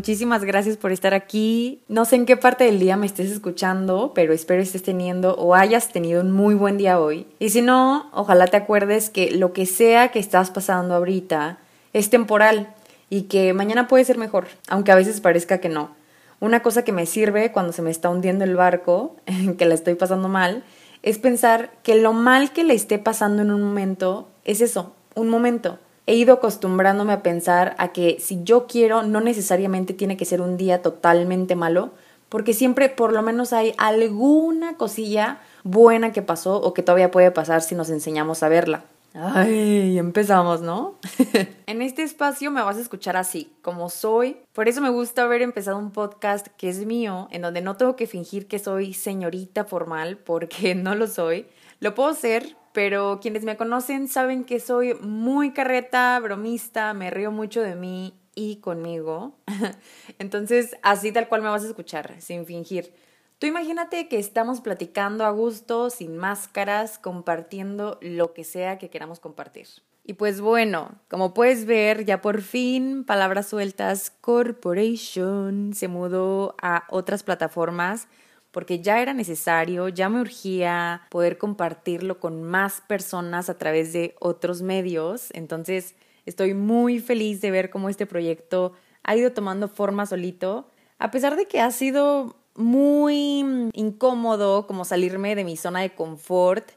Muchísimas gracias por estar aquí. No sé en qué parte del día me estés escuchando, pero espero estés teniendo o hayas tenido un muy buen día hoy. Y si no, ojalá te acuerdes que lo que sea que estás pasando ahorita es temporal y que mañana puede ser mejor, aunque a veces parezca que no. Una cosa que me sirve cuando se me está hundiendo el barco, que la estoy pasando mal, es pensar que lo mal que le esté pasando en un momento es eso, un momento he ido acostumbrándome a pensar a que si yo quiero no necesariamente tiene que ser un día totalmente malo, porque siempre por lo menos hay alguna cosilla buena que pasó o que todavía puede pasar si nos enseñamos a verla. Ay, empezamos, ¿no? en este espacio me vas a escuchar así, como soy. Por eso me gusta haber empezado un podcast que es mío, en donde no tengo que fingir que soy señorita formal, porque no lo soy. Lo puedo ser, pero quienes me conocen saben que soy muy carreta, bromista, me río mucho de mí y conmigo. Entonces, así tal cual me vas a escuchar, sin fingir. Tú imagínate que estamos platicando a gusto, sin máscaras, compartiendo lo que sea que queramos compartir. Y pues bueno, como puedes ver, ya por fin, palabras sueltas, Corporation se mudó a otras plataformas porque ya era necesario, ya me urgía poder compartirlo con más personas a través de otros medios. Entonces, estoy muy feliz de ver cómo este proyecto ha ido tomando forma solito, a pesar de que ha sido muy incómodo como salirme de mi zona de confort,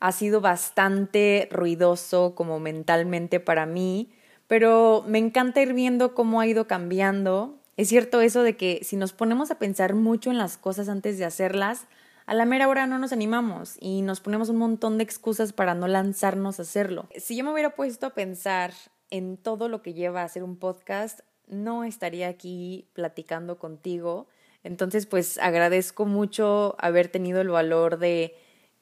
ha sido bastante ruidoso como mentalmente para mí, pero me encanta ir viendo cómo ha ido cambiando es cierto eso de que si nos ponemos a pensar mucho en las cosas antes de hacerlas, a la mera hora no nos animamos y nos ponemos un montón de excusas para no lanzarnos a hacerlo. Si yo me hubiera puesto a pensar en todo lo que lleva a hacer un podcast, no estaría aquí platicando contigo. Entonces, pues agradezco mucho haber tenido el valor de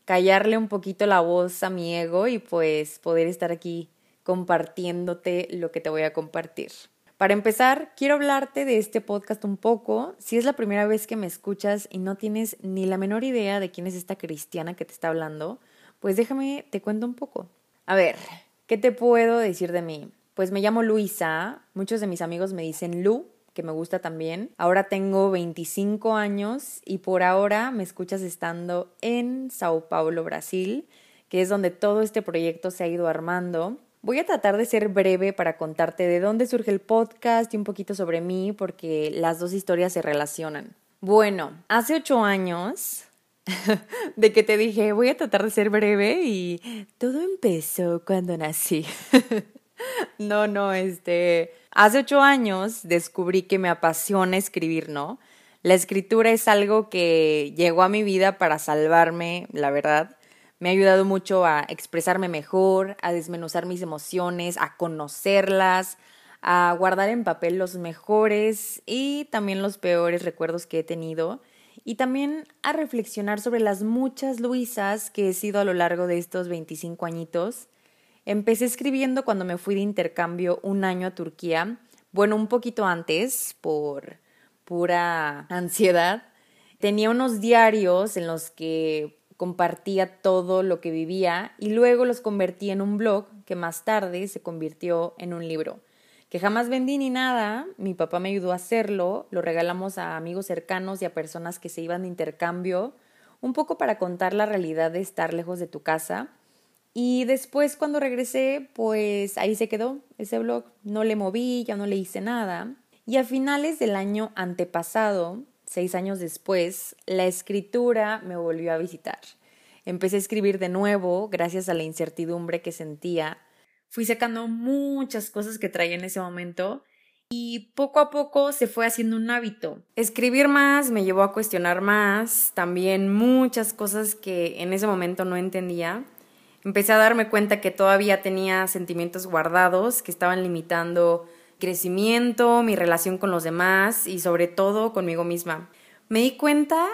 callarle un poquito la voz a mi ego y pues poder estar aquí compartiéndote lo que te voy a compartir. Para empezar, quiero hablarte de este podcast un poco. Si es la primera vez que me escuchas y no tienes ni la menor idea de quién es esta cristiana que te está hablando, pues déjame, te cuento un poco. A ver, ¿qué te puedo decir de mí? Pues me llamo Luisa, muchos de mis amigos me dicen Lu, que me gusta también. Ahora tengo 25 años y por ahora me escuchas estando en Sao Paulo, Brasil, que es donde todo este proyecto se ha ido armando. Voy a tratar de ser breve para contarte de dónde surge el podcast y un poquito sobre mí porque las dos historias se relacionan. Bueno, hace ocho años de que te dije voy a tratar de ser breve y todo empezó cuando nací. no, no, este, hace ocho años descubrí que me apasiona escribir, ¿no? La escritura es algo que llegó a mi vida para salvarme, la verdad. Me ha ayudado mucho a expresarme mejor, a desmenuzar mis emociones, a conocerlas, a guardar en papel los mejores y también los peores recuerdos que he tenido y también a reflexionar sobre las muchas Luisas que he sido a lo largo de estos 25 añitos. Empecé escribiendo cuando me fui de intercambio un año a Turquía, bueno, un poquito antes, por pura ansiedad. Tenía unos diarios en los que compartía todo lo que vivía y luego los convertí en un blog que más tarde se convirtió en un libro, que jamás vendí ni nada, mi papá me ayudó a hacerlo, lo regalamos a amigos cercanos y a personas que se iban de intercambio, un poco para contar la realidad de estar lejos de tu casa. Y después cuando regresé, pues ahí se quedó ese blog, no le moví, ya no le hice nada. Y a finales del año antepasado, seis años después, la escritura me volvió a visitar. Empecé a escribir de nuevo gracias a la incertidumbre que sentía. Fui sacando muchas cosas que traía en ese momento y poco a poco se fue haciendo un hábito. Escribir más me llevó a cuestionar más, también muchas cosas que en ese momento no entendía. Empecé a darme cuenta que todavía tenía sentimientos guardados que estaban limitando crecimiento, mi relación con los demás y sobre todo conmigo misma. Me di cuenta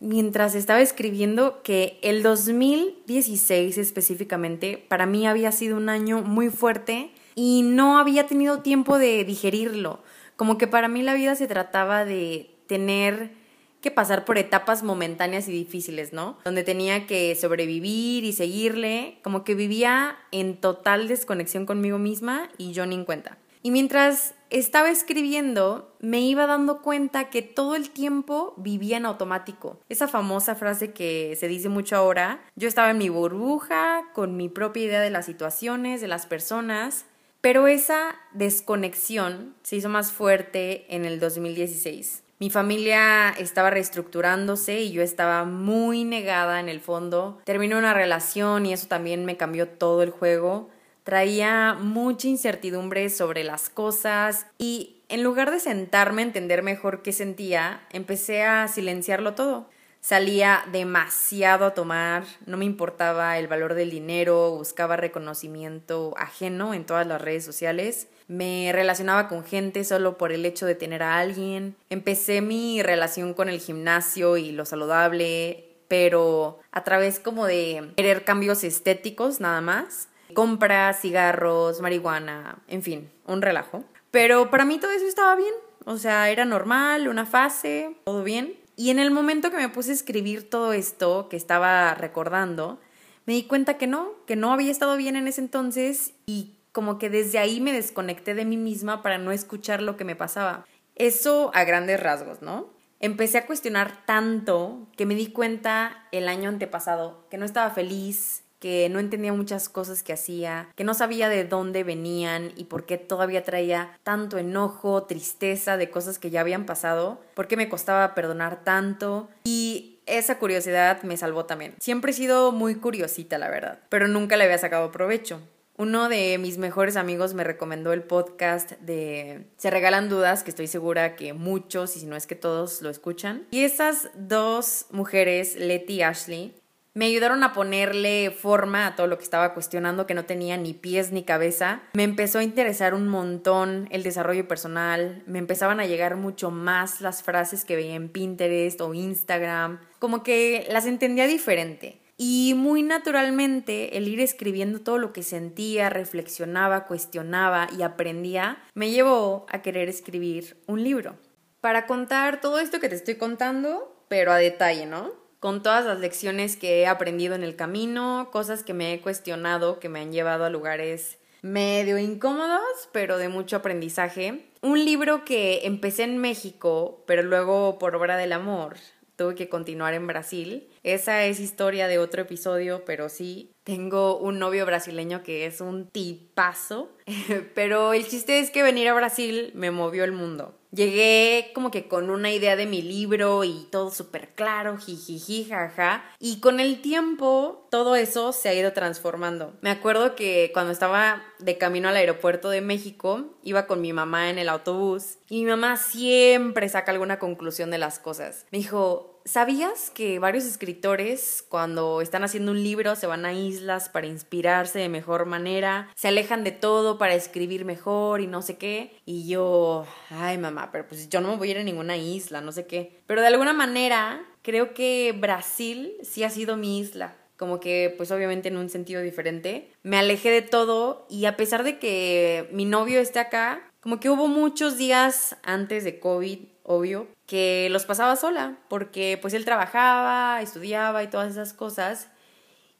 mientras estaba escribiendo que el 2016 específicamente para mí había sido un año muy fuerte y no había tenido tiempo de digerirlo. Como que para mí la vida se trataba de tener que pasar por etapas momentáneas y difíciles, ¿no? Donde tenía que sobrevivir y seguirle, como que vivía en total desconexión conmigo misma y yo ni en cuenta. Y mientras estaba escribiendo, me iba dando cuenta que todo el tiempo vivía en automático. Esa famosa frase que se dice mucho ahora, yo estaba en mi burbuja, con mi propia idea de las situaciones, de las personas, pero esa desconexión se hizo más fuerte en el 2016. Mi familia estaba reestructurándose y yo estaba muy negada en el fondo. Terminé una relación y eso también me cambió todo el juego. Traía mucha incertidumbre sobre las cosas y en lugar de sentarme a entender mejor qué sentía, empecé a silenciarlo todo. Salía demasiado a tomar, no me importaba el valor del dinero, buscaba reconocimiento ajeno en todas las redes sociales, me relacionaba con gente solo por el hecho de tener a alguien, empecé mi relación con el gimnasio y lo saludable, pero a través como de querer cambios estéticos nada más, compras, cigarros, marihuana, en fin, un relajo. Pero para mí todo eso estaba bien, o sea, era normal, una fase, todo bien. Y en el momento que me puse a escribir todo esto que estaba recordando, me di cuenta que no, que no había estado bien en ese entonces y como que desde ahí me desconecté de mí misma para no escuchar lo que me pasaba. Eso a grandes rasgos, ¿no? Empecé a cuestionar tanto que me di cuenta el año antepasado que no estaba feliz, que no entendía muchas cosas que hacía, que no sabía de dónde venían y por qué todavía traía tanto enojo, tristeza de cosas que ya habían pasado, por qué me costaba perdonar tanto y esa curiosidad me salvó también. Siempre he sido muy curiosita, la verdad, pero nunca le había sacado provecho. Uno de mis mejores amigos me recomendó el podcast de Se Regalan Dudas, que estoy segura que muchos, y si no es que todos, lo escuchan. Y esas dos mujeres, Letty y Ashley, me ayudaron a ponerle forma a todo lo que estaba cuestionando, que no tenía ni pies ni cabeza. Me empezó a interesar un montón el desarrollo personal, me empezaban a llegar mucho más las frases que veía en Pinterest o Instagram, como que las entendía diferente. Y muy naturalmente el ir escribiendo todo lo que sentía, reflexionaba, cuestionaba y aprendía, me llevó a querer escribir un libro. Para contar todo esto que te estoy contando, pero a detalle, ¿no? Con todas las lecciones que he aprendido en el camino, cosas que me he cuestionado, que me han llevado a lugares medio incómodos, pero de mucho aprendizaje. Un libro que empecé en México, pero luego por obra del amor tuve que continuar en Brasil. Esa es historia de otro episodio, pero sí, tengo un novio brasileño que es un tipazo, pero el chiste es que venir a Brasil me movió el mundo. Llegué como que con una idea de mi libro y todo súper claro, jijiji, jaja. Y con el tiempo todo eso se ha ido transformando. Me acuerdo que cuando estaba de camino al aeropuerto de México, iba con mi mamá en el autobús y mi mamá siempre saca alguna conclusión de las cosas. Me dijo, ¿Sabías que varios escritores cuando están haciendo un libro se van a islas para inspirarse de mejor manera, se alejan de todo para escribir mejor y no sé qué? Y yo, ay mamá, pero pues yo no me voy a ir a ninguna isla, no sé qué. Pero de alguna manera creo que Brasil sí ha sido mi isla como que pues obviamente en un sentido diferente. Me alejé de todo y a pesar de que mi novio esté acá, como que hubo muchos días antes de COVID obvio, que los pasaba sola, porque pues él trabajaba, estudiaba y todas esas cosas.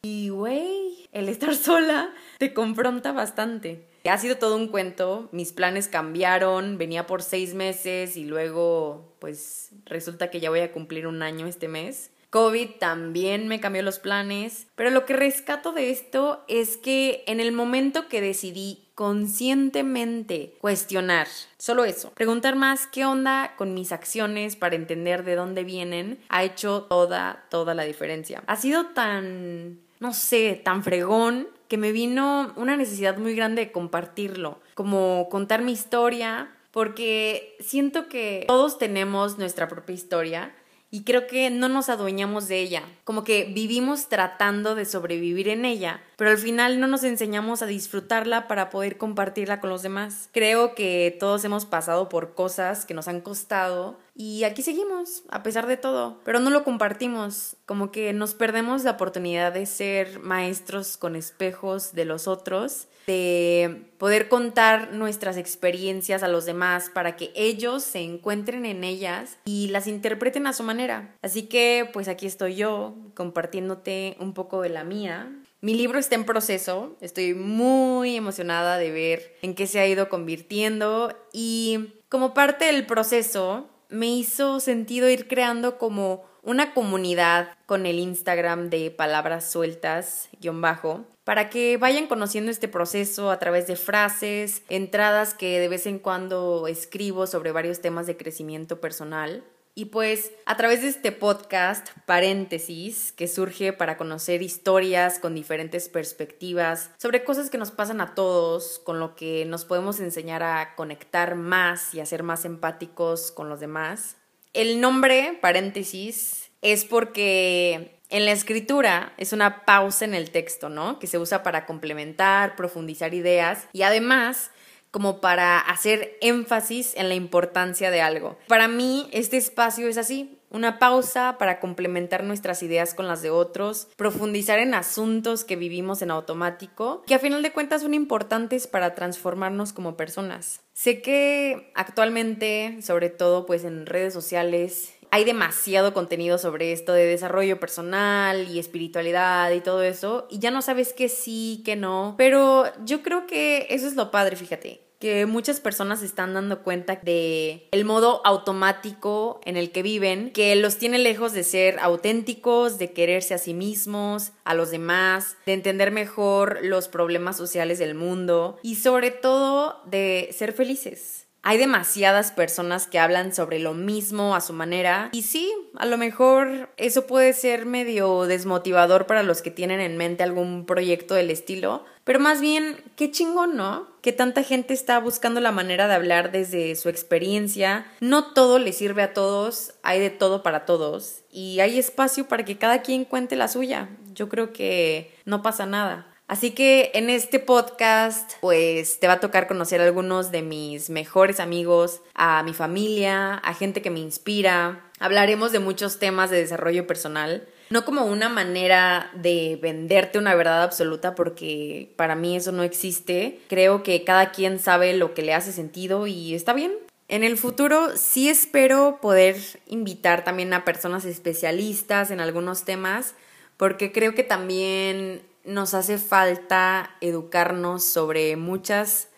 Y, güey, el estar sola te confronta bastante. Ha sido todo un cuento, mis planes cambiaron, venía por seis meses y luego pues resulta que ya voy a cumplir un año este mes. COVID también me cambió los planes, pero lo que rescato de esto es que en el momento que decidí conscientemente cuestionar, solo eso, preguntar más qué onda con mis acciones para entender de dónde vienen, ha hecho toda, toda la diferencia. Ha sido tan, no sé, tan fregón que me vino una necesidad muy grande de compartirlo, como contar mi historia, porque siento que todos tenemos nuestra propia historia y creo que no nos adueñamos de ella, como que vivimos tratando de sobrevivir en ella, pero al final no nos enseñamos a disfrutarla para poder compartirla con los demás. Creo que todos hemos pasado por cosas que nos han costado y aquí seguimos, a pesar de todo, pero no lo compartimos, como que nos perdemos la oportunidad de ser maestros con espejos de los otros, de poder contar nuestras experiencias a los demás para que ellos se encuentren en ellas y las interpreten a su manera. Así que pues aquí estoy yo compartiéndote un poco de la mía. Mi libro está en proceso, estoy muy emocionada de ver en qué se ha ido convirtiendo y como parte del proceso me hizo sentido ir creando como una comunidad con el Instagram de palabras sueltas, guion bajo, para que vayan conociendo este proceso a través de frases, entradas que de vez en cuando escribo sobre varios temas de crecimiento personal. Y pues a través de este podcast, paréntesis, que surge para conocer historias con diferentes perspectivas sobre cosas que nos pasan a todos, con lo que nos podemos enseñar a conectar más y a ser más empáticos con los demás. El nombre, paréntesis, es porque en la escritura es una pausa en el texto, ¿no? Que se usa para complementar, profundizar ideas y además como para hacer énfasis en la importancia de algo. Para mí, este espacio es así, una pausa para complementar nuestras ideas con las de otros, profundizar en asuntos que vivimos en automático, que a final de cuentas son importantes para transformarnos como personas. Sé que actualmente, sobre todo pues en redes sociales, hay demasiado contenido sobre esto de desarrollo personal y espiritualidad y todo eso, y ya no sabes qué sí, qué no, pero yo creo que eso es lo padre, fíjate, que muchas personas se están dando cuenta de el modo automático en el que viven, que los tiene lejos de ser auténticos, de quererse a sí mismos, a los demás, de entender mejor los problemas sociales del mundo y sobre todo de ser felices. Hay demasiadas personas que hablan sobre lo mismo a su manera y sí, a lo mejor eso puede ser medio desmotivador para los que tienen en mente algún proyecto del estilo, pero más bien, qué chingón, ¿no? Que tanta gente está buscando la manera de hablar desde su experiencia. No todo le sirve a todos, hay de todo para todos y hay espacio para que cada quien cuente la suya. Yo creo que no pasa nada. Así que en este podcast, pues te va a tocar conocer a algunos de mis mejores amigos, a mi familia, a gente que me inspira. Hablaremos de muchos temas de desarrollo personal, no como una manera de venderte una verdad absoluta, porque para mí eso no existe. Creo que cada quien sabe lo que le hace sentido y está bien. En el futuro sí espero poder invitar también a personas especialistas en algunos temas, porque creo que también nos hace falta educarnos sobre muchas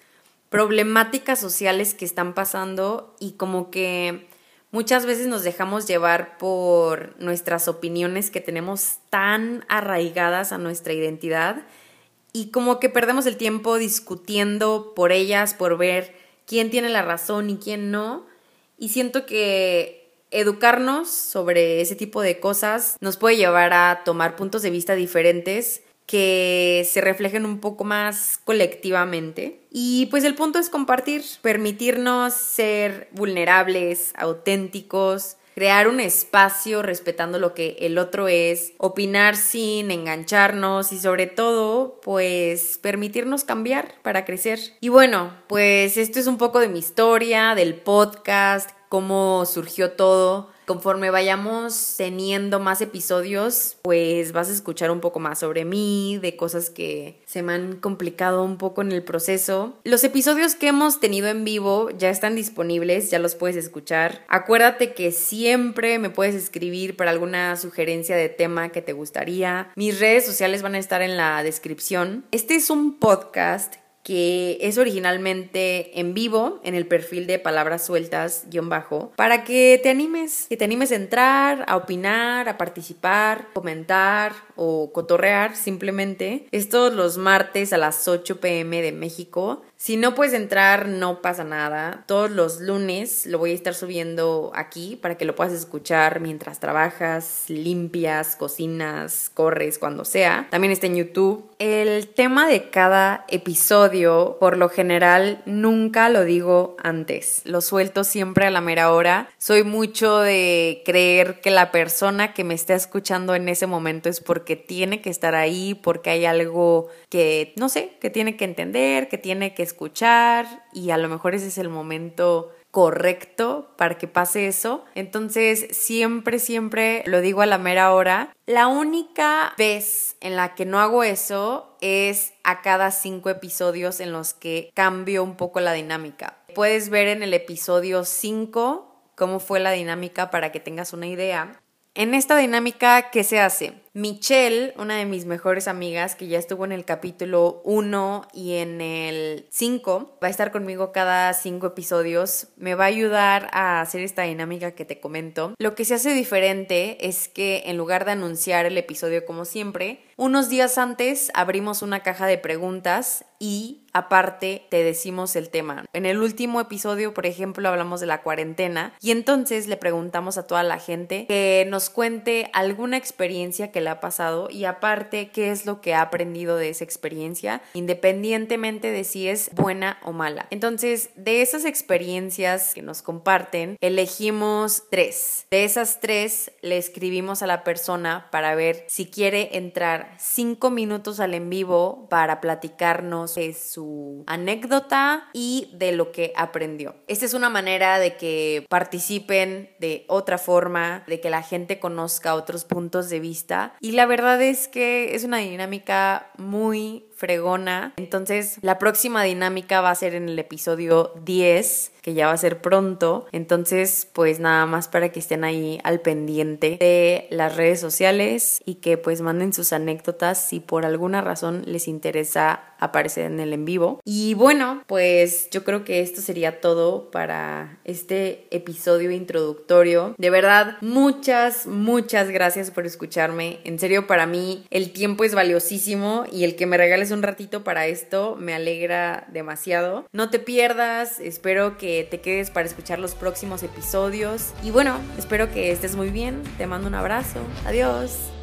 problemáticas sociales que están pasando y como que muchas veces nos dejamos llevar por nuestras opiniones que tenemos tan arraigadas a nuestra identidad y como que perdemos el tiempo discutiendo por ellas, por ver quién tiene la razón y quién no. Y siento que educarnos sobre ese tipo de cosas nos puede llevar a tomar puntos de vista diferentes que se reflejen un poco más colectivamente. Y pues el punto es compartir, permitirnos ser vulnerables, auténticos, crear un espacio respetando lo que el otro es, opinar sin engancharnos y sobre todo, pues permitirnos cambiar para crecer. Y bueno, pues esto es un poco de mi historia, del podcast, cómo surgió todo. Conforme vayamos teniendo más episodios, pues vas a escuchar un poco más sobre mí, de cosas que se me han complicado un poco en el proceso. Los episodios que hemos tenido en vivo ya están disponibles, ya los puedes escuchar. Acuérdate que siempre me puedes escribir para alguna sugerencia de tema que te gustaría. Mis redes sociales van a estar en la descripción. Este es un podcast que es originalmente en vivo en el perfil de palabras sueltas guion bajo, para que te animes, que te animes a entrar, a opinar, a participar, comentar o cotorrear simplemente. Es todos los martes a las 8 pm de México. Si no puedes entrar, no pasa nada. Todos los lunes lo voy a estar subiendo aquí para que lo puedas escuchar mientras trabajas, limpias, cocinas, corres, cuando sea. También está en YouTube. El tema de cada episodio, por lo general, nunca lo digo antes. Lo suelto siempre a la mera hora. Soy mucho de creer que la persona que me está escuchando en ese momento es porque tiene que estar ahí, porque hay algo que, no sé, que tiene que entender, que tiene que escuchar y a lo mejor ese es el momento correcto para que pase eso. Entonces, siempre, siempre lo digo a la mera hora. La única vez en la que no hago eso es a cada cinco episodios en los que cambio un poco la dinámica. Puedes ver en el episodio 5 cómo fue la dinámica para que tengas una idea. En esta dinámica, ¿qué se hace? Michelle, una de mis mejores amigas, que ya estuvo en el capítulo 1 y en el 5, va a estar conmigo cada 5 episodios. Me va a ayudar a hacer esta dinámica que te comento. Lo que se hace diferente es que en lugar de anunciar el episodio como siempre, unos días antes abrimos una caja de preguntas y aparte te decimos el tema. En el último episodio, por ejemplo, hablamos de la cuarentena y entonces le preguntamos a toda la gente que nos cuente alguna experiencia que ha pasado y aparte qué es lo que ha aprendido de esa experiencia, independientemente de si es buena o mala. Entonces, de esas experiencias que nos comparten, elegimos tres. De esas tres le escribimos a la persona para ver si quiere entrar cinco minutos al en vivo para platicarnos de su anécdota y de lo que aprendió. Esta es una manera de que participen de otra forma, de que la gente conozca otros puntos de vista y la verdad es que es una dinámica muy fregona. Entonces, la próxima dinámica va a ser en el episodio 10, que ya va a ser pronto. Entonces, pues nada más para que estén ahí al pendiente de las redes sociales y que pues manden sus anécdotas si por alguna razón les interesa aparecer en el en vivo. Y bueno, pues yo creo que esto sería todo para este episodio introductorio. De verdad, muchas, muchas gracias por escucharme. En serio, para mí el tiempo es valiosísimo y el que me regales un ratito para esto, me alegra demasiado. No te pierdas, espero te quedes para escuchar los próximos episodios. Y bueno, espero que estés muy bien, te mando un abrazo, adiós.